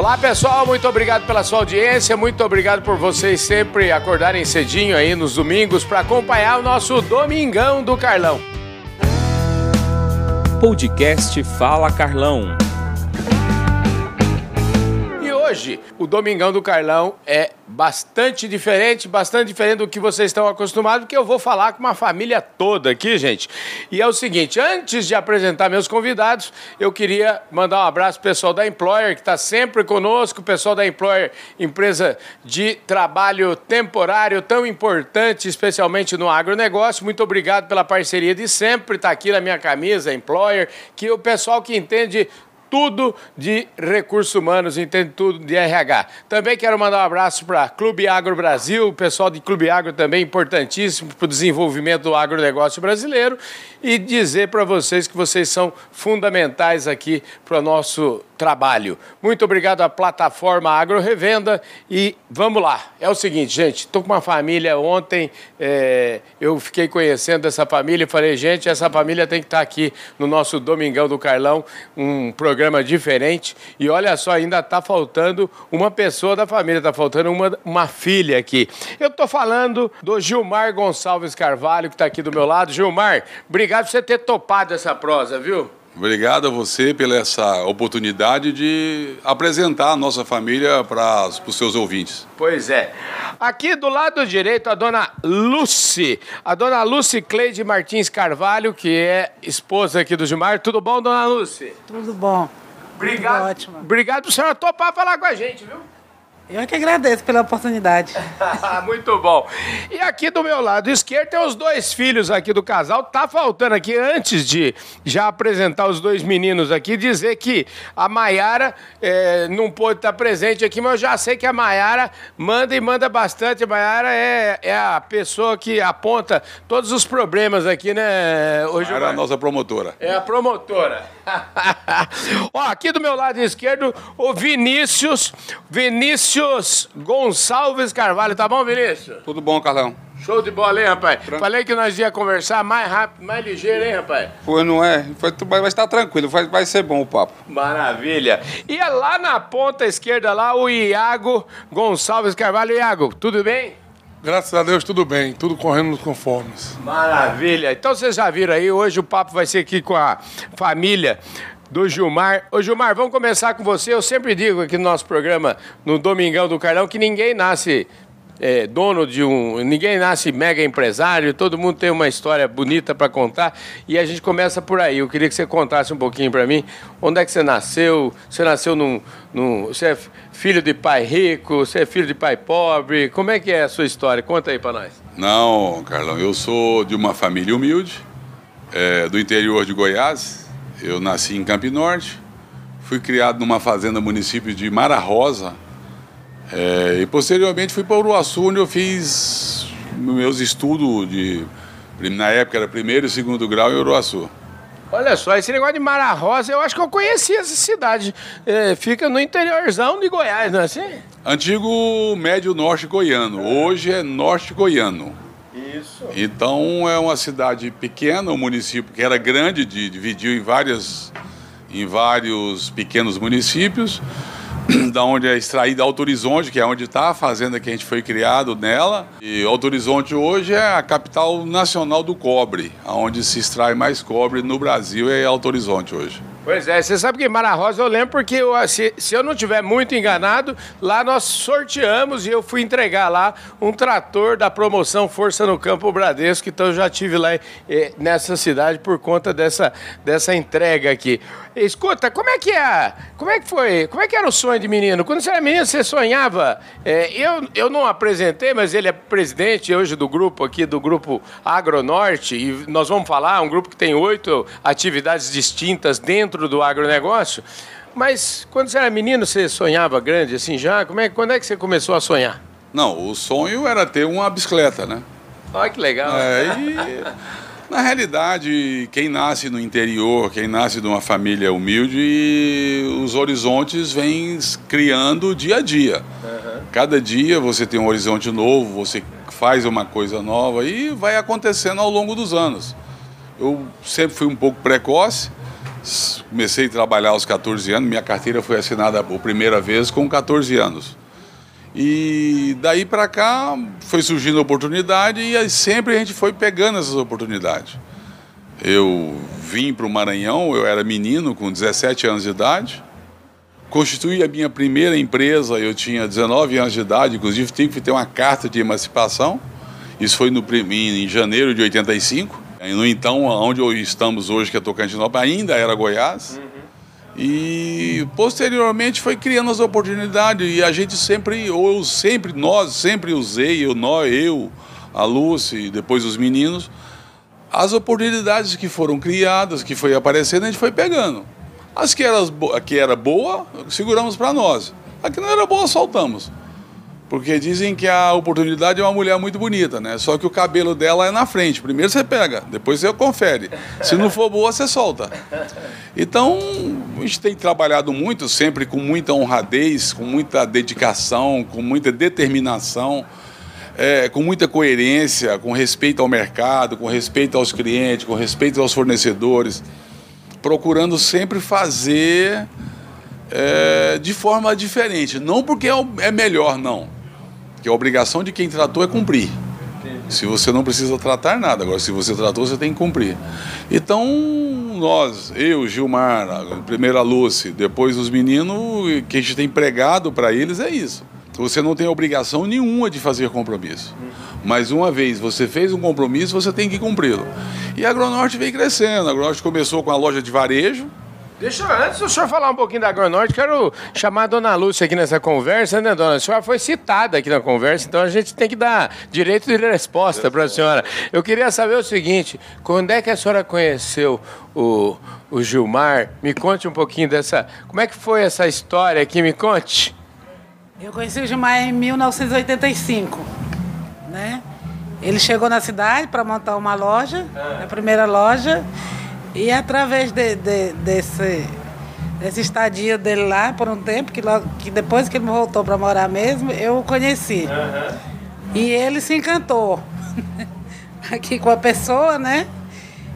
Olá pessoal, muito obrigado pela sua audiência, muito obrigado por vocês sempre acordarem cedinho aí nos domingos para acompanhar o nosso Domingão do Carlão. Podcast Fala Carlão. E hoje, o Domingão do Carlão é bastante diferente, bastante diferente do que vocês estão acostumados, porque eu vou falar com uma família toda aqui, gente. E é o seguinte, antes de apresentar meus convidados, eu queria mandar um abraço pro pessoal da Employer, que está sempre conosco, o pessoal da Employer, empresa de trabalho temporário tão importante, especialmente no agronegócio. Muito obrigado pela parceria de sempre, está aqui na minha camisa, Employer, que o pessoal que entende tudo de recursos humanos, entende tudo de RH. Também quero mandar um abraço para Clube Agro Brasil, o pessoal de Clube Agro também importantíssimo para o desenvolvimento do agronegócio brasileiro e dizer para vocês que vocês são fundamentais aqui para o nosso trabalho. Muito obrigado à plataforma Agro Revenda e vamos lá. É o seguinte, gente, estou com uma família ontem, é, eu fiquei conhecendo essa família e falei, gente, essa família tem que estar aqui no nosso Domingão do Carlão, um programa diferente. E olha só, ainda está faltando uma pessoa da família, está faltando uma, uma filha aqui. Eu estou falando do Gilmar Gonçalves Carvalho, que está aqui do meu lado. Gilmar, obrigado por você ter topado essa prosa, viu? Obrigado a você pela essa oportunidade de apresentar a nossa família para os seus ouvintes. Pois é. Aqui do lado direito, a dona Lucy. A dona Lucy Cleide Martins Carvalho, que é esposa aqui do Gilmar. Tudo bom, dona Lucy? Tudo bom. Obrigado. Tudo ótimo. Obrigado por senhora topar falar com a gente, viu? Eu que agradeço pela oportunidade. Muito bom. E aqui do meu lado esquerdo tem os dois filhos aqui do casal. Tá faltando aqui, antes de já apresentar os dois meninos aqui, dizer que a Maiara eh, não pôde estar presente aqui, mas eu já sei que a Maiara manda e manda bastante. A Maiara é, é a pessoa que aponta todos os problemas aqui, né, hoje. Era a nossa promotora. É a promotora. Ó, aqui do meu lado esquerdo, o Vinícius. Vinícius Gonçalves Carvalho. Tá bom, Vinícius? Tudo bom, Carlão? Show de bola, hein, rapaz? Falei que nós ia conversar mais rápido, mais ligeiro, hein, rapaz? Pois não é? Foi, vai estar tranquilo, vai, vai ser bom o papo. Maravilha. E é lá na ponta esquerda, lá, o Iago Gonçalves Carvalho. Iago, tudo bem? Graças a Deus, tudo bem, tudo correndo nos conformes. Maravilha. Então vocês já viram aí, hoje o papo vai ser aqui com a família do Gilmar. Ô Gilmar, vamos começar com você. Eu sempre digo aqui no nosso programa, no Domingão do Carlão, que ninguém nasce é, dono de um. Ninguém nasce mega empresário, todo mundo tem uma história bonita para contar e a gente começa por aí. Eu queria que você contasse um pouquinho para mim onde é que você nasceu. Você nasceu num, num. Você é filho de pai rico, você é filho de pai pobre. Como é que é a sua história? Conta aí para nós. Não, Carlão, eu sou de uma família humilde, é, do interior de Goiás. Eu nasci em Campo Norte, fui criado numa fazenda município de Mara Rosa, é, e posteriormente fui para Uruaçu, onde eu fiz meus estudos de. Na época era primeiro e segundo grau em Uruaçu. Olha só, esse negócio de Mara Rosa, eu acho que eu conheci essa cidade. É, fica no interiorzão de Goiás, não é assim? Antigo Médio Norte Goiano, hoje é Norte Goiano. Isso. Então é uma cidade pequena, um município que era grande, de, dividiu em, várias, em vários pequenos municípios da onde é extraída Alto Horizonte, que é onde está a fazenda que a gente foi criado nela. E Alto Horizonte hoje é a capital nacional do cobre, onde se extrai mais cobre no Brasil é Alto Horizonte hoje. Pois é, você sabe que Mara Rosa eu lembro porque eu, se, se, eu não tiver muito enganado, lá nós sorteamos e eu fui entregar lá um trator da promoção Força no Campo Bradesco, então eu já tive lá eh, nessa cidade por conta dessa, dessa entrega aqui. Escuta, como é que é? Como é que foi? Como é que era o sonho de menino? Quando você era menino, você sonhava? É, eu, eu não apresentei, mas ele é presidente hoje do grupo aqui, do grupo Agronorte, e nós vamos falar, um grupo que tem oito atividades distintas dentro do agronegócio. Mas quando você era menino, você sonhava grande assim já? Como é, quando é que você começou a sonhar? Não, o sonho era ter uma bicicleta, né? Olha que legal. É, e... Na realidade, quem nasce no interior, quem nasce de uma família humilde, os horizontes vêm criando dia a dia. Uhum. Cada dia você tem um horizonte novo, você faz uma coisa nova e vai acontecendo ao longo dos anos. Eu sempre fui um pouco precoce, Comecei a trabalhar aos 14 anos, minha carteira foi assinada por primeira vez com 14 anos. E daí para cá foi surgindo oportunidade e sempre a gente foi pegando essas oportunidades. Eu vim para o Maranhão, eu era menino com 17 anos de idade. Constituí a minha primeira empresa, eu tinha 19 anos de idade, inclusive tive que ter uma carta de emancipação. Isso foi no, em janeiro de 85. No então, onde estamos hoje, que é Tocantinópolis, ainda era Goiás. Uhum. E posteriormente foi criando as oportunidades e a gente sempre, ou eu sempre, nós sempre usei, eu, nós, eu, a Lúcia, depois os meninos, as oportunidades que foram criadas, que foi aparecendo, a gente foi pegando. As que, eram, que era boa, seguramos para nós. A que não era boa, soltamos. Porque dizem que a oportunidade é uma mulher muito bonita, né? Só que o cabelo dela é na frente. Primeiro você pega, depois você confere. Se não for boa, você solta. Então, a gente tem trabalhado muito, sempre com muita honradez, com muita dedicação, com muita determinação, é, com muita coerência, com respeito ao mercado, com respeito aos clientes, com respeito aos fornecedores, procurando sempre fazer é, de forma diferente. Não porque é, é melhor, não que a obrigação de quem tratou é cumprir. Se você não precisa tratar nada, agora se você tratou, você tem que cumprir. Então, nós, eu, Gilmar, a primeira Lucy, depois os meninos, que a gente tem pregado para eles é isso. Você não tem obrigação nenhuma de fazer compromisso. Mas uma vez você fez um compromisso, você tem que cumpri-lo. E a Agronorte vem crescendo. A Agronorte começou com a loja de varejo, Deixa antes do senhor falar um pouquinho da Agronorte, quero chamar a dona Lúcia aqui nessa conversa, né, dona? A senhora foi citada aqui na conversa, então a gente tem que dar direito de resposta para a senhora. Eu queria saber o seguinte: quando é que a senhora conheceu o, o Gilmar? Me conte um pouquinho dessa. Como é que foi essa história aqui? Me conte. Eu conheci o Gilmar em 1985, né? Ele chegou na cidade para montar uma loja, a primeira loja. E através de, de, desse, desse estadia dele lá por um tempo, que, logo, que depois que ele voltou para morar mesmo, eu o conheci. Uhum. E ele se encantou aqui com a pessoa, né?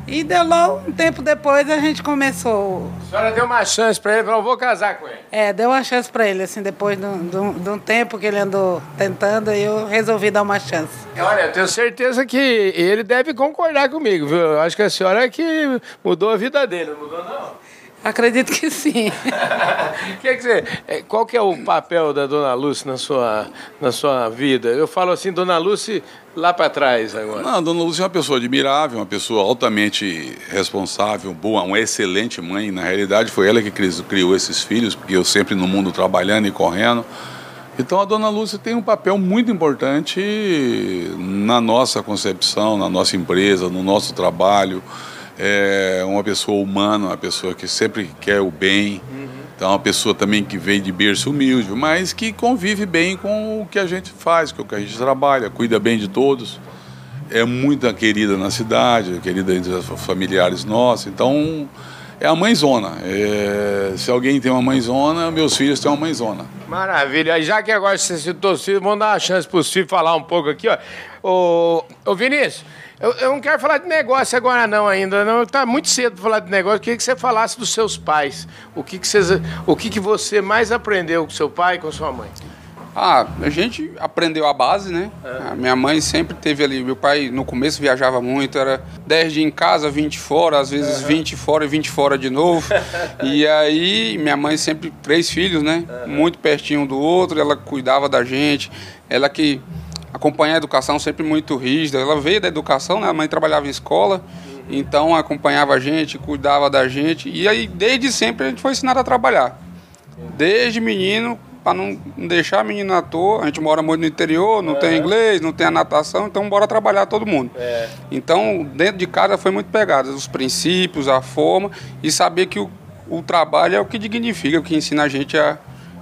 E deu logo um tempo depois a gente começou. A senhora deu uma chance para ele, falou, vou casar com ele. É, deu uma chance para ele, assim, depois de um, de, um, de um, tempo que ele andou tentando, eu resolvi dar uma chance. Olha, eu tenho certeza que ele deve concordar comigo, viu? Eu acho que a senhora é que mudou a vida dele, não mudou não? Acredito que sim. que que você, é, qual que é o papel da Dona Lúcia na sua, na sua vida? Eu falo assim, Dona Lúcia lá para trás agora. Não, a Dona Lúcia é uma pessoa admirável, uma pessoa altamente responsável, boa, uma excelente mãe. Na realidade, foi ela que criou esses filhos, porque eu sempre no mundo trabalhando e correndo. Então a Dona Lúcia tem um papel muito importante na nossa concepção, na nossa empresa, no nosso trabalho é uma pessoa humana, uma pessoa que sempre quer o bem. Uhum. Então, uma pessoa também que vem de berço humilde, mas que convive bem com o que a gente faz, com o que a gente trabalha, cuida bem de todos. É muito querida na cidade, querida entre os familiares nossos. Então, é a mãezona. É, se alguém tem uma mãezona, meus filhos têm uma mãezona. Maravilha. Já que agora você citou os filhos, vamos dar uma chance para os filhos falar um pouco aqui. Ó. Ô, ô Vinícius, eu, eu, não quero falar de negócio agora não ainda, não. Tá muito cedo para falar de negócio. Eu queria que você falasse dos seus pais. O que, que, vocês, o que, que você mais aprendeu com seu pai e com sua mãe? Ah, a gente aprendeu a base, né? É. A minha mãe sempre teve ali. Meu pai no começo viajava muito, era 10 dias em casa, 20 fora, às vezes uhum. 20 fora e 20 fora de novo. e aí, minha mãe sempre, três filhos, né? Uhum. Muito pertinho um do outro, ela cuidava da gente. Ela que acompanhar a educação sempre muito rígida. Ela veio da educação, né? A mãe trabalhava em escola, então acompanhava a gente, cuidava da gente. E aí, desde sempre, a gente foi ensinado a trabalhar. Desde menino, para não deixar a menina à toa. A gente mora muito no interior, não é. tem inglês, não tem a natação, então bora trabalhar todo mundo. É. Então, dentro de casa foi muito pegado, os princípios, a forma e saber que o, o trabalho é o que dignifica, o que ensina a gente a,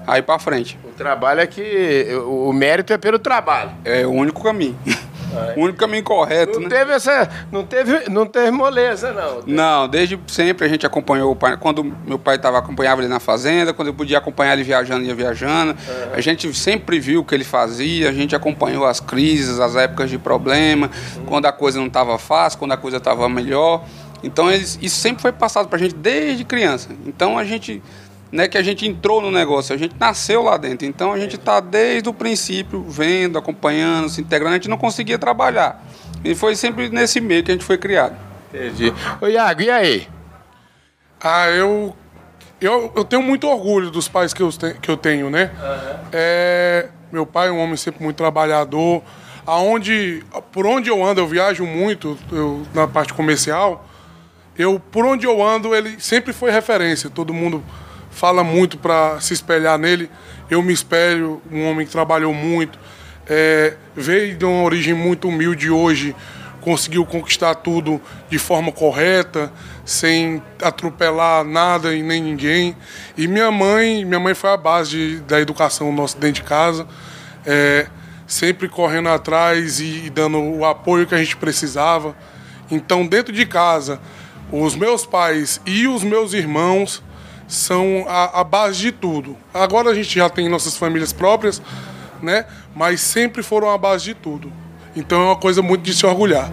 a ir para frente. Trabalho é que. O mérito é pelo trabalho. É o único caminho. É. O único caminho correto, não né? Teve essa, não, teve, não teve moleza, não. Não, desde sempre a gente acompanhou o pai. Quando meu pai tava, acompanhava ele na fazenda, quando eu podia acompanhar ele viajando, ia viajando. Uhum. A gente sempre viu o que ele fazia, a gente acompanhou as crises, as épocas de problema, uhum. quando a coisa não estava fácil, quando a coisa estava melhor. Então eles, isso sempre foi passado para a gente desde criança. Então a gente, não é que a gente entrou no negócio, a gente nasceu lá dentro. Então a gente está desde o princípio vendo, acompanhando, se integrando. A gente não conseguia trabalhar. E foi sempre nesse meio que a gente foi criado. Entendi. Ô Iago, e aí? Ah, eu, eu, eu tenho muito orgulho dos pais que eu, te- que eu tenho, né? É, meu pai é um homem sempre muito trabalhador. Aonde, por onde eu ando, eu viajo muito eu, na parte comercial. Eu, por onde eu ando, ele sempre foi referência. Todo mundo fala muito para se espelhar nele. Eu me espelho, um homem que trabalhou muito, é, veio de uma origem muito humilde hoje, conseguiu conquistar tudo de forma correta, sem atropelar nada e nem ninguém. E minha mãe, minha mãe foi a base de- da educação nossa dentro de casa, é, sempre correndo atrás e, dando o apoio que a gente precisava. Então, dentro de casa, os meus pais e os meus irmãos são a, a base de tudo. Agora a gente já tem nossas famílias próprias, né? Mas sempre foram a base de tudo. Então é uma coisa muito de se orgulhar.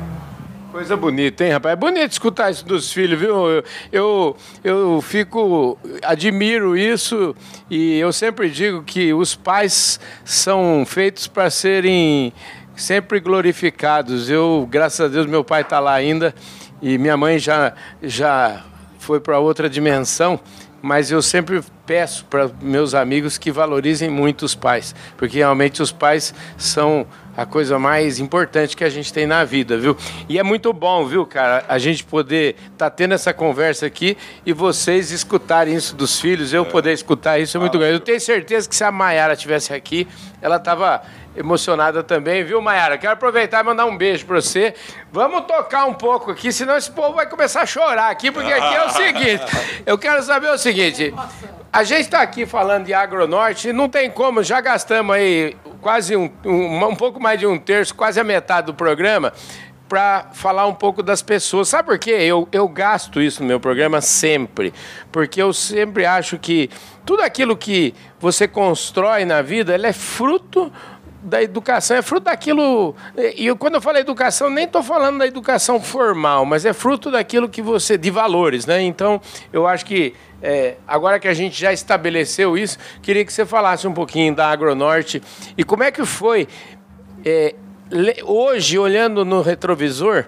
Coisa bonita, hein, rapaz? É bonito escutar isso dos filhos, viu? Eu, eu, eu fico. admiro isso e eu sempre digo que os pais são feitos para serem sempre glorificados. Eu, graças a Deus, meu pai está lá ainda e minha mãe já, já foi para outra dimensão. Mas eu sempre peço para meus amigos que valorizem muito os pais, porque realmente os pais são a coisa mais importante que a gente tem na vida, viu? E é muito bom, viu, cara, a gente poder estar tendo essa conversa aqui e vocês escutarem isso dos filhos, eu poder escutar isso é muito grande. Eu tenho certeza que se a Maiara estivesse aqui, ela estava emocionada também, viu, Maiara? Quero aproveitar e mandar um beijo para você. Vamos tocar um pouco aqui, senão esse povo vai começar a chorar aqui, porque aqui é o seguinte. Eu quero saber o seguinte. A gente está aqui falando de agronorte, não tem como, já gastamos aí quase um, um, um pouco mais de um terço, quase a metade do programa, para falar um pouco das pessoas. Sabe por quê? Eu, eu gasto isso no meu programa sempre, porque eu sempre acho que tudo aquilo que você constrói na vida, ele é fruto da educação, é fruto daquilo. E quando eu falo educação, nem estou falando da educação formal, mas é fruto daquilo que você. de valores, né? Então, eu acho que. é, agora que a gente já estabeleceu isso, queria que você falasse um pouquinho da Agronorte e como é que foi. é, hoje, olhando no retrovisor,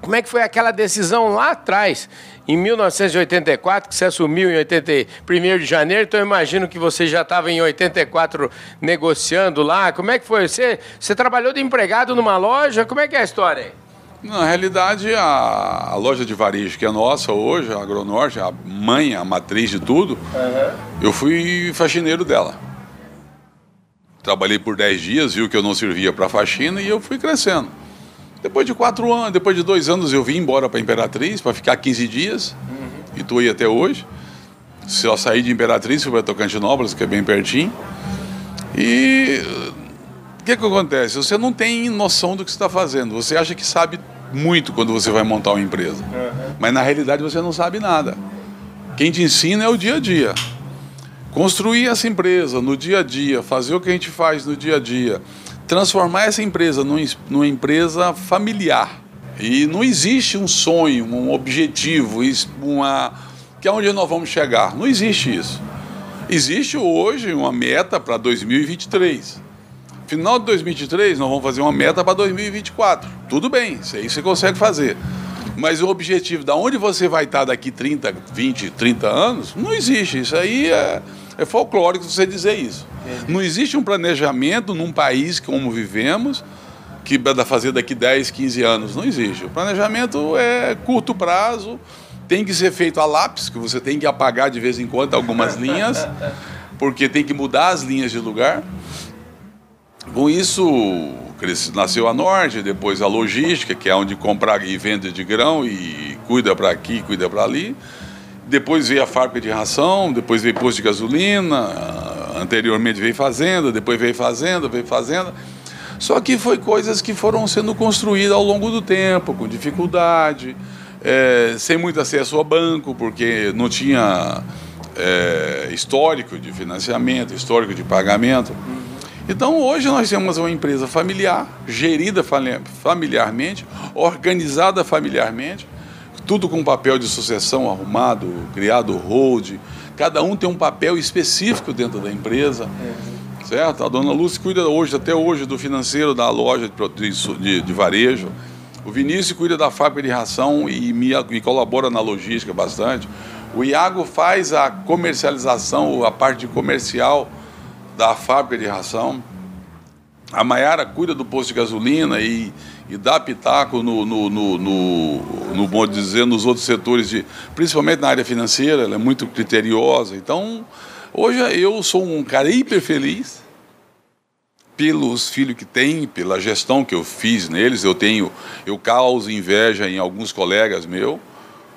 como é que foi aquela decisão lá atrás, em 1984, que você assumiu em 81 de janeiro, então eu imagino que você já estava em 84 negociando lá. Como é que foi? Você, você trabalhou de empregado numa loja? Como é que é a história aí? Na realidade, a, a loja de varejo que é nossa hoje, a Agronorte, a mãe, a matriz de tudo, eu fui faxineiro dela. Trabalhei por 10 dias, viu que eu não servia para faxina e eu fui crescendo. Depois de quatro anos, depois de dois anos, eu vim embora para Imperatriz para ficar 15 dias e estou aí até hoje. Só saí de Imperatriz, fui para Tocantinópolis, que é bem pertinho. E o que, que acontece? Você não tem noção do que você está fazendo. Você acha que sabe muito quando você vai montar uma empresa. Mas na realidade você não sabe nada. Quem te ensina é o dia a dia. Construir essa empresa no dia a dia, fazer o que a gente faz no dia a dia, transformar essa empresa num- numa empresa familiar. E não existe um sonho, um objetivo, uma que é onde nós vamos chegar. Não existe isso. Existe hoje uma meta para 2023. Final de 2023, nós vamos fazer uma meta para 2024. Tudo bem, isso aí você consegue fazer. Mas o objetivo, da onde você vai estar daqui 30, 20, 30 anos, não existe. Isso aí é, é folclórico você dizer isso. Não existe um planejamento num país como vivemos que vai fazer daqui 10, 15 anos. Não existe. O planejamento é curto prazo, tem que ser feito a lápis, que você tem que apagar de vez em quando algumas linhas, porque tem que mudar as linhas de lugar. Com isso, nasceu a Norte, depois a logística, que é onde compra e vende de grão e cuida para aqui, cuida para ali. Depois veio a fábrica de ração, depois veio posto de gasolina, anteriormente veio fazenda, depois veio fazenda, veio fazenda. Só que foi coisas que foram sendo construídas ao longo do tempo, com dificuldade, eh, sem muito acesso ao banco, porque não tinha eh, histórico de financiamento, histórico de pagamento. Então hoje nós temos uma empresa familiar, gerida familiarmente, organizada familiarmente, tudo com papel de sucessão arrumado, criado hold. Cada um tem um papel específico dentro da empresa. Certo? A dona Lúcia cuida hoje, até hoje, do financeiro da loja de, de, de varejo. O Vinícius cuida da fábrica de ração e me, me colabora na logística bastante. O Iago faz a comercialização, a parte comercial da fábrica de ração. A Maiara cuida do posto de gasolina e, e dá pitaco no, no, no, no, no de dizer, nos outros setores, de, principalmente na área financeira, ela é muito criteriosa. Então, hoje eu sou um cara hiper feliz pelos filhos que tem, pela gestão que eu fiz neles. Eu tenho, eu causo inveja em alguns colegas meus,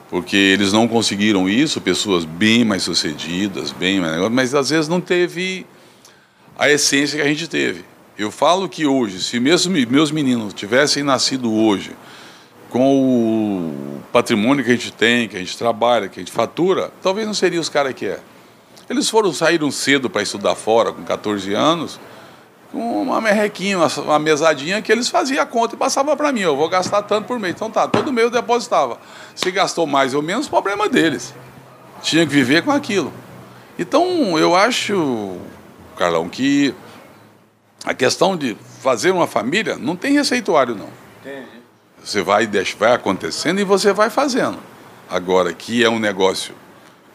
porque eles não conseguiram isso, pessoas bem mais sucedidas, bem mais, mas às vezes não teve a essência que a gente teve. Eu falo que hoje, se mesmo meus meninos tivessem nascido hoje com o patrimônio que a gente tem, que a gente trabalha, que a gente fatura, talvez não seria os caras que é. Eles foram saíram cedo para estudar fora, com 14 anos, com uma merrequinha, uma, uma mesadinha que eles faziam a conta e passavam para mim, eu vou gastar tanto por mês. Então tá, todo mês eu depositava. Se gastou mais ou menos, problema deles. Tinha que viver com aquilo. Então eu acho, Carlão, que a questão de fazer uma família não tem receituário, não. Entendi. Você vai, deixa, vai acontecendo e você vai fazendo. Agora, que é um negócio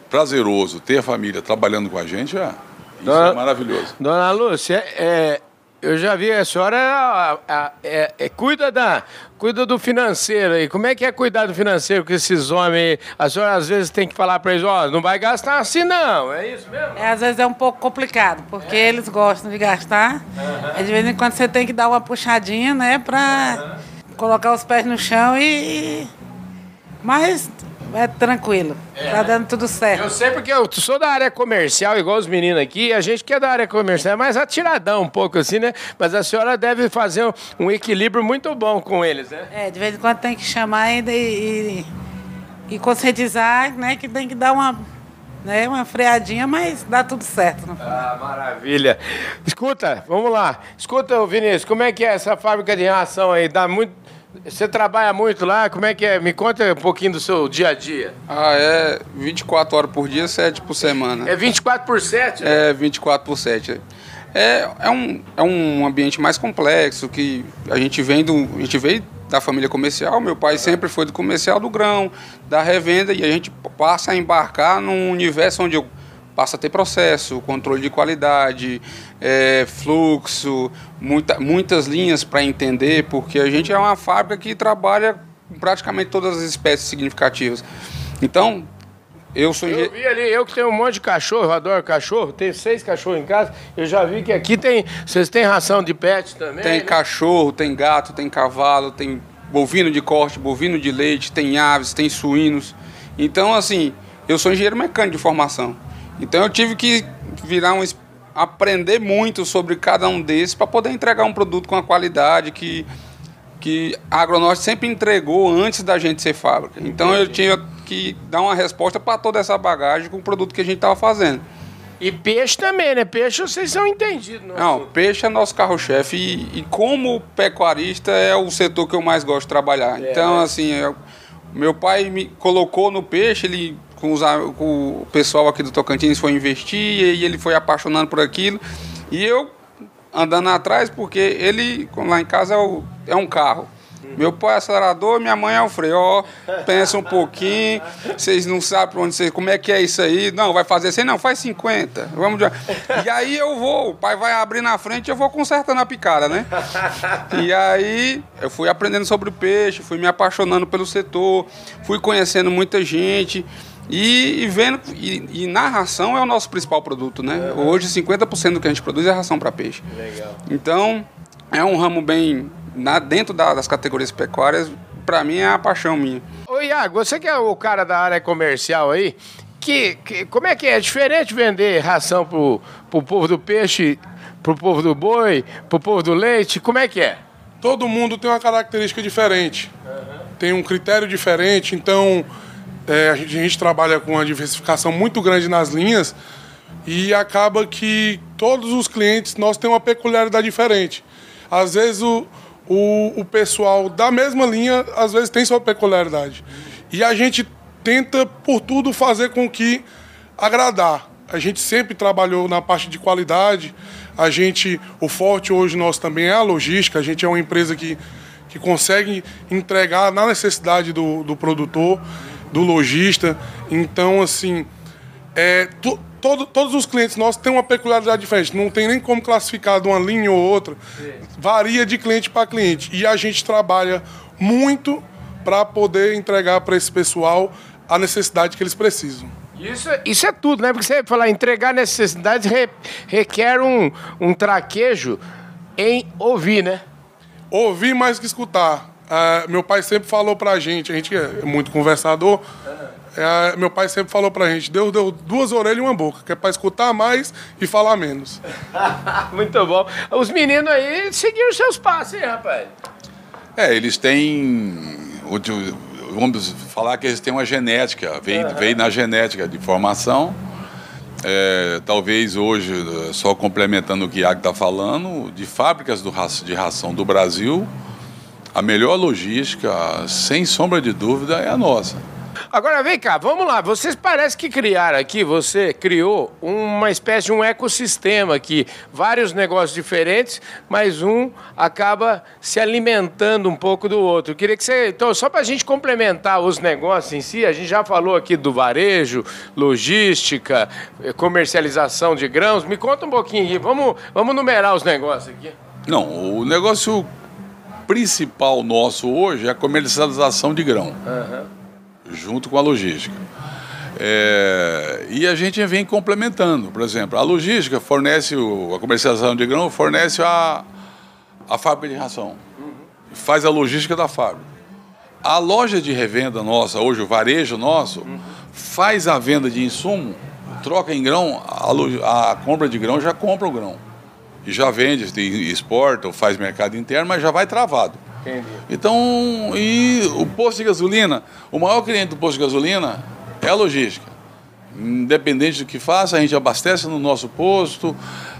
prazeroso ter a família trabalhando com a gente, é, isso dona, é maravilhoso. Dona Lúcia, é, eu já vi, a senhora é, é, cuida, da, cuida do financeiro aí. Como é que é cuidar do financeiro com esses homens aí? A senhora às vezes tem que falar para eles, ó, oh, não vai gastar assim não, é isso mesmo? É, às vezes é um pouco complicado, porque é. eles gostam de gastar. Uhum. de vez em quando você tem que dar uma puxadinha, né, para uhum. colocar os pés no chão e... Mas é tranquilo. É, tá dando tudo certo. Eu sei porque eu sou da área comercial, igual os meninos aqui, a gente que é da área comercial é mais atiradão um pouco assim, né? Mas a senhora deve fazer um, equilíbrio muito bom com eles, né? É, de vez em quando tem que chamar ainda e, e, e conscientizar, né? Que tem que dar uma né? Uma freadinha, mas dá tudo certo. Ah, maravilha. Escuta, vamos lá. Escuta, Vinícius, como é que é essa fábrica de ração aí? Dá muito, você trabalha muito lá? Como é que é? Me conta um pouquinho do seu dia a dia. Ah, é 24 horas por dia, 7 por semana. É 24 por 7? Né? É 24 por 7. É, é, um, é um ambiente mais complexo que a gente vem do, a gente veio da família comercial. Meu pai sempre foi do comercial do grão, da revenda e a gente passa a embarcar num universo onde eu passa a ter processo, controle de qualidade, é, fluxo, muita, muitas linhas para entender, porque a gente é uma fábrica que trabalha com praticamente todas as espécies significativas. Então, eu sou Eu vi ali, eu que tenho um monte de cachorro, eu adoro cachorro, tenho seis cachorros em casa. Eu já vi que aqui tem. Vocês têm ração de pet também? Tem né? cachorro, tem gato, tem cavalo, tem bovino de corte, bovino de leite, tem aves, tem suínos. Então, assim, eu sou engenheiro mecânico de formação. Então eu tive que virar um aprender muito sobre cada um desses para poder entregar um produto com a qualidade que que a Agronorte sempre entregou antes da gente ser fábrica. Então eu tinha que dar uma resposta para toda essa bagagem com o produto que a gente estava fazendo. E peixe também, né? Peixe vocês são entendidos. Não, não peixe é nosso carro-chefe e, e, como pecuarista é o setor que eu mais gosto de trabalhar. É, então, assim, eu, meu pai me colocou no peixe, ele com, os, com o pessoal aqui do Tocantins foi investir e ele foi apaixonando por aquilo. E eu andando atrás, porque ele, lá em casa, é, é um carro. Meu pai é acelerador, minha mãe é o freio. Ó, pensa um pouquinho, vocês não sabem onde vocês, como é que é isso aí. Não, vai fazer assim, não, faz 50. Vamos de... E aí eu vou, o pai vai abrir na frente eu vou consertando a picada, né? E aí eu fui aprendendo sobre o peixe, fui me apaixonando pelo setor, fui conhecendo muita gente. E, e vendo e, e, na ração é o nosso principal produto, né? Uhum. Hoje 50% do que a gente produz é ração para peixe. Legal. Então, é um ramo bem na, dentro da, das categorias pecuárias, para mim é a paixão minha. Ô Iago, você que é o cara da área comercial aí, que, que como é que é? É diferente vender ração pro, pro povo do peixe, pro povo do boi, pro povo do leite? Como é que é? Todo mundo tem uma característica diferente. Uhum. Tem um critério diferente, então é, a, gente, a gente trabalha com uma diversificação muito grande nas linhas e acaba que todos os clientes nós temos uma peculiaridade diferente. Às vezes o, o, o pessoal da mesma linha, às vezes tem sua peculiaridade. E a gente tenta, por tudo, fazer com que agradar. A gente sempre trabalhou na parte de qualidade. A gente, o forte hoje nosso também é a logística. A gente é uma empresa que, que consegue entregar na necessidade do, do produtor, do lojista. Então, assim, é, tu, todo, todos os clientes nossos têm uma peculiaridade diferente. Não tem nem como classificar de uma linha ou outra. Varia de cliente para cliente. E a gente trabalha muito para poder entregar para esse pessoal a necessidade que eles precisam. Isso, isso é tudo, né? Porque você falar entregar necessidades re, requer um, um traquejo em ouvir, né? Ouvir mais que escutar. Uh, meu pai sempre falou pra gente, a gente é muito conversador, uh, meu pai sempre falou pra gente, Deus deu duas orelhas e uma boca, que é pra escutar mais e falar menos. muito bom. Os meninos aí seguiram seus passos, hein, rapaz? É, eles têm vamos falar que eles têm uma genética, vem, uhum. vem na genética de formação. É, talvez hoje, só complementando o que o Iago está falando, de fábricas do, de ração do Brasil, a melhor logística, sem sombra de dúvida, é a nossa. Agora vem cá, vamos lá. Vocês parecem que criaram aqui, você criou uma espécie de um ecossistema aqui, vários negócios diferentes, mas um acaba se alimentando um pouco do outro. Eu queria que você, então, só para a gente complementar os negócios em si, a gente já falou aqui do varejo, logística, eh, comercialização de grãos. Me conta um pouquinho aqui. Vamos, vamos numerar os negócios aqui. Não, o negócio principal nosso hoje é a comercialização de grão. Uhum junto com a logística. É, e a gente vem complementando. Por exemplo, a logística fornece, o, a comercialização de grão fornece a, a fábrica de ração, faz a logística da fábrica. A loja de revenda nossa, hoje o varejo nosso, faz a venda de insumo, troca em grão, a, a compra de grão já compra o grão. E já vende, exporta ou faz mercado interno, mas já vai travado. Entendi. Então, e o posto de gasolina, o maior cliente do posto de gasolina é a logística. Independente do que faça, a gente abastece no nosso posto.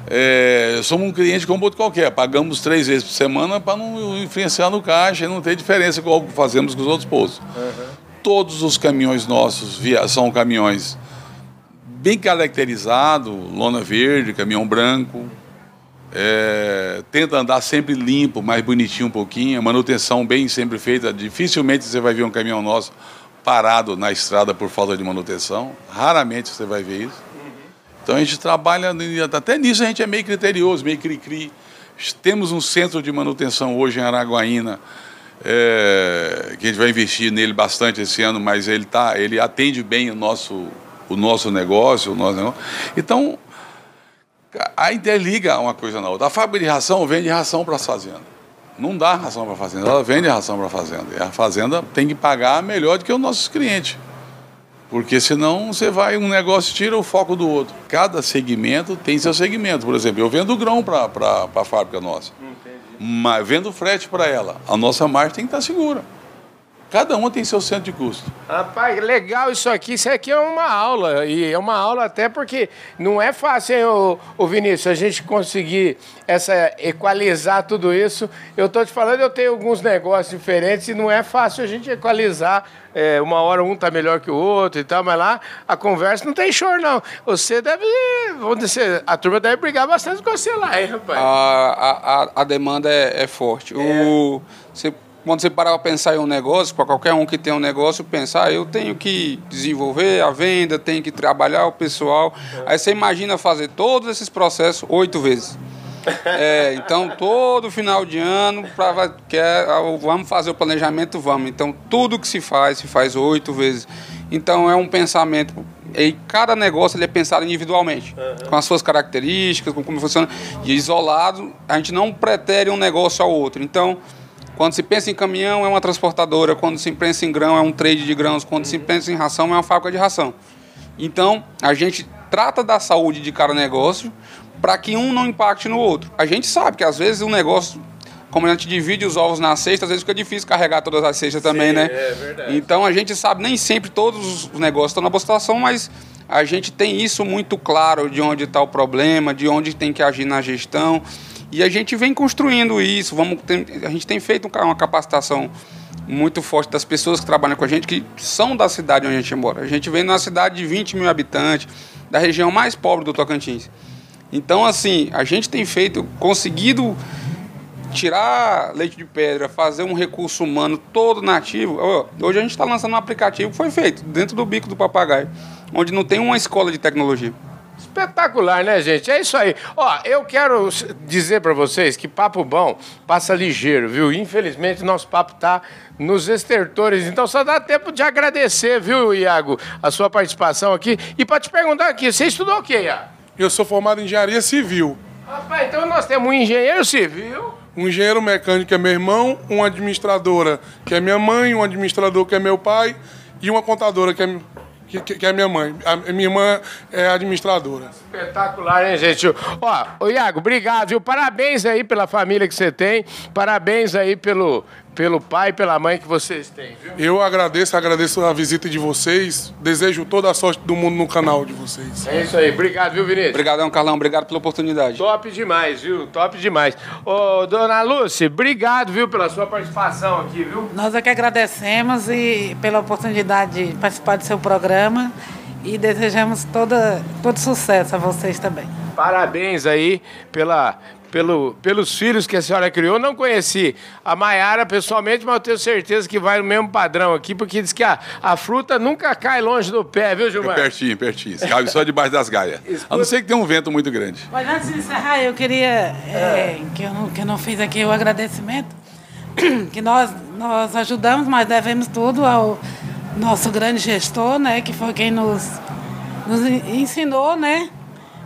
É, somos um cliente como outro qualquer. Pagamos três vezes por semana para não influenciar no caixa e não ter diferença com o que fazemos com os outros postos. Uhum. Todos os caminhões nossos via, são caminhões bem caracterizados, lona verde, caminhão branco, é, tenta andar sempre limpo, mais bonitinho um pouquinho, manutenção bem sempre feita. Dificilmente você vai ver um caminhão nosso parado na estrada por falta de manutenção. Raramente você vai ver isso. Então a gente trabalha, até nisso a gente é meio criterioso, meio cri-cri. Temos um centro de manutenção hoje em Araguaína, é, que a gente vai investir nele bastante esse ano, mas ele, tá, ele atende bem o nosso, o nosso negócio. O nosso negócio. Então, a interliga uma coisa na outra. A fábrica de ração vende ração para as fazendas. Não dá ração para a fazenda, ela vende ração para a fazenda. E a fazenda tem que pagar melhor do que os nossos clientes. Porque senão você vai, um negócio tira o foco do outro. Cada segmento tem seu segmento. Por exemplo, eu vendo grão para a fábrica nossa. Entendi. Mas vendo frete para ela. A nossa margem tem que estar segura. Cada uma tem seu centro de custo. Rapaz, legal isso aqui. Isso aqui é uma aula. E é uma aula até porque não é fácil, hein, ô, ô Vinícius, a gente conseguir essa, equalizar tudo isso. Eu estou te falando, eu tenho alguns negócios diferentes e não é fácil a gente equalizar. É, uma hora um está melhor que o outro e tal, mas lá a conversa não tem choro, não. Você deve. Vamos dizer, a turma deve brigar bastante com você lá, hein, rapaz? A, a, a demanda é, é forte. É. O, você quando você parar para pensar em um negócio, para qualquer um que tem um negócio, pensar, ah, eu tenho que desenvolver a venda, tenho que trabalhar o pessoal. Aí você imagina fazer todos esses processos oito vezes. É, então, todo final de ano, pra, quer, ah, vamos fazer o planejamento, vamos. Então, tudo que se faz, se faz oito vezes. Então, é um pensamento. E cada negócio ele é pensado individualmente, uhum. com as suas características, com como funciona. E isolado, a gente não pretere um negócio ao outro. Então, quando se pensa em caminhão, é uma transportadora. Quando se pensa em grão, é um trade de grãos. Quando se pensa em ração, é uma fábrica de ração. Então, a gente trata da saúde de cada negócio para que um não impacte no outro. A gente sabe que às vezes o um negócio, como a gente divide os ovos na cesta, às vezes fica difícil carregar todas as cestas Sim, também, né? É verdade. Então a gente sabe, nem sempre todos os negócios estão na boa situação, mas a gente tem isso muito claro de onde está o problema, de onde tem que agir na gestão. E a gente vem construindo isso, vamos ter, a gente tem feito uma capacitação muito forte das pessoas que trabalham com a gente, que são da cidade onde a gente mora. A gente vem numa cidade de 20 mil habitantes, da região mais pobre do Tocantins. Então, assim, a gente tem feito, conseguido tirar leite de pedra, fazer um recurso humano todo nativo. Hoje a gente está lançando um aplicativo que foi feito dentro do bico do papagaio, onde não tem uma escola de tecnologia. Espetacular, né, gente? É isso aí. Ó, eu quero dizer para vocês que papo bom passa ligeiro, viu? Infelizmente, nosso papo tá nos estertores. Então, só dá tempo de agradecer, viu, Iago, a sua participação aqui. E para te perguntar aqui, você estudou o quê, Iago? Eu sou formado em engenharia civil. Rapaz, então nós temos um engenheiro civil. Um engenheiro mecânico é meu irmão, uma administradora que é minha mãe, um administrador que é meu pai e uma contadora que é que, que, é minha mãe. A minha irmã é administradora. Espetacular, hein, gente? Ó, ô Iago, obrigado, viu? Parabéns aí pela família que você tem. Parabéns aí pelo, pelo pai e pela mãe que vocês têm, viu? Eu agradeço, agradeço a visita de vocês. Desejo toda a sorte do mundo no canal de vocês. É isso aí. Obrigado, viu, Vinícius? Obrigadão, Carlão. Obrigado pela oportunidade. Top demais, viu? Top demais. Ô, dona Lúcia, obrigado, viu, pela sua participação aqui, viu? Nós é que agradecemos e pela oportunidade de participar do seu programa e desejamos toda, todo sucesso a vocês também. Parabéns aí pela, pelo, pelos filhos que a senhora criou. Não conheci a Maiara pessoalmente, mas eu tenho certeza que vai no mesmo padrão aqui, porque diz que a, a fruta nunca cai longe do pé, viu, Gilmar? É pertinho, pertinho. Cabe só debaixo das gaias. A não ser que tenha um vento muito grande. Mas antes de encerrar, eu queria, é, que, eu não, que eu não fiz aqui o agradecimento, que nós, nós ajudamos, mas devemos tudo ao nosso grande gestor, né, que foi quem nos, nos ensinou, né,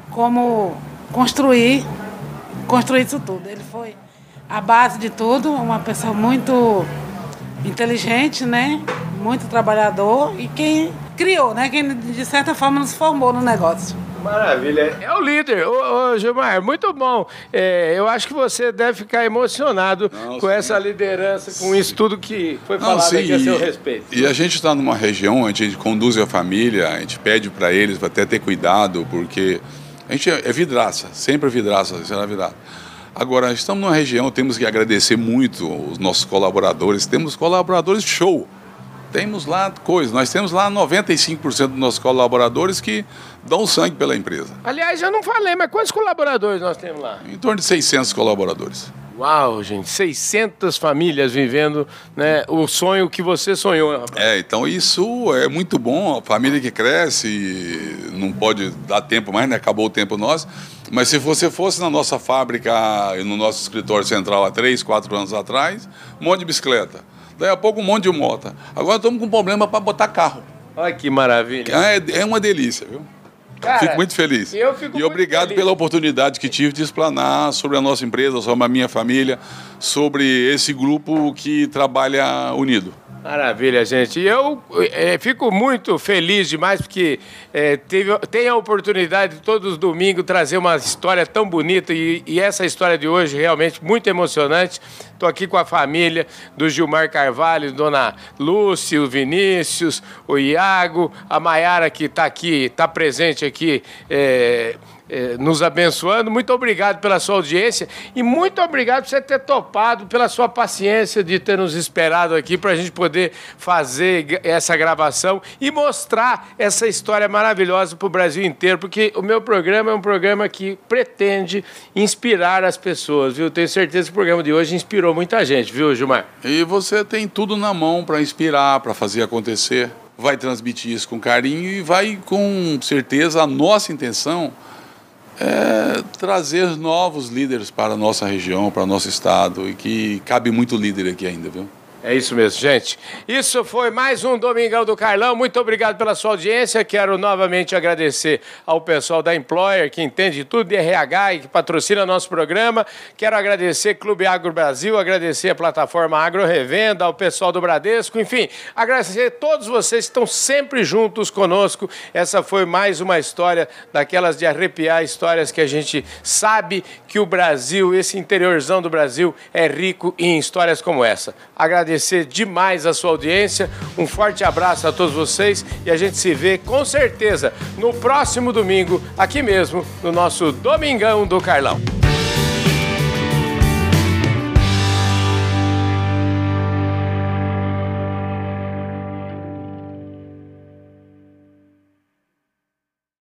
como construir construir isso tudo. Ele foi a base de tudo, uma pessoa muito inteligente, né? Muito trabalhador e quem criou, né? Quem de certa forma nos formou no negócio. Maravilha. É o líder. Ô, ô Gilmar, muito bom. É, eu acho que você deve ficar emocionado Não, com sim. essa liderança, com sim. isso tudo que foi falado Não, sim. aqui a seu respeito. E a gente está numa região onde a gente conduz a família, a gente pede para eles para até ter cuidado, porque a gente é, é vidraça, sempre é vidraça, será vidraça. Agora, estamos numa região, temos que agradecer muito os nossos colaboradores. Temos colaboradores show. Temos lá coisas. Nós temos lá 95% dos nossos colaboradores que dão sangue pela empresa. Aliás, eu não falei, mas quantos colaboradores nós temos lá? Em torno de 600 colaboradores. Uau, gente, 600 famílias vivendo né, o sonho que você sonhou. Rapaz. É, então isso é muito bom. A família que cresce, não pode dar tempo mais, né? Acabou o tempo nosso. Mas se você fosse na nossa fábrica, no nosso escritório central há três, quatro anos atrás, um monte de bicicleta. Daí a pouco um monte de moto. Agora estamos com problema para botar carro. Olha que maravilha. É, é uma delícia, viu? Cara, fico muito feliz. Eu fico e obrigado feliz. pela oportunidade que tive de explanar sobre a nossa empresa, sobre a minha família, sobre esse grupo que trabalha unido. Maravilha, gente. E eu é, fico muito feliz demais porque é, teve, tem a oportunidade de todos os domingos trazer uma história tão bonita e, e essa história de hoje realmente muito emocionante. Estou aqui com a família do Gilmar Carvalho, Dona Lúcia, o Vinícius, o Iago, a Maiara que está aqui, está presente aqui. É, nos abençoando. Muito obrigado pela sua audiência e muito obrigado por você ter topado, pela sua paciência de ter nos esperado aqui para a gente poder fazer essa gravação e mostrar essa história maravilhosa para o Brasil inteiro, porque o meu programa é um programa que pretende inspirar as pessoas, viu? Tenho certeza que o programa de hoje inspirou muita gente, viu, Gilmar? E você tem tudo na mão para inspirar, para fazer acontecer. Vai transmitir isso com carinho e vai, com certeza, a nossa intenção é, trazer novos líderes para a nossa região, para o nosso estado, e que cabe muito líder aqui ainda, viu? É isso mesmo, gente. Isso foi mais um Domingão do Carlão. Muito obrigado pela sua audiência. Quero novamente agradecer ao pessoal da Employer, que entende tudo de RH e que patrocina nosso programa. Quero agradecer Clube Agro Brasil, agradecer a plataforma Agro Revenda, ao pessoal do Bradesco, enfim, agradecer a todos vocês que estão sempre juntos conosco. Essa foi mais uma história daquelas de arrepiar, histórias que a gente sabe que o Brasil, esse interiorzão do Brasil, é rico em histórias como essa. Agradeço agradecer demais a sua audiência. Um forte abraço a todos vocês e a gente se vê com certeza no próximo domingo, aqui mesmo, no nosso Domingão do Carlão.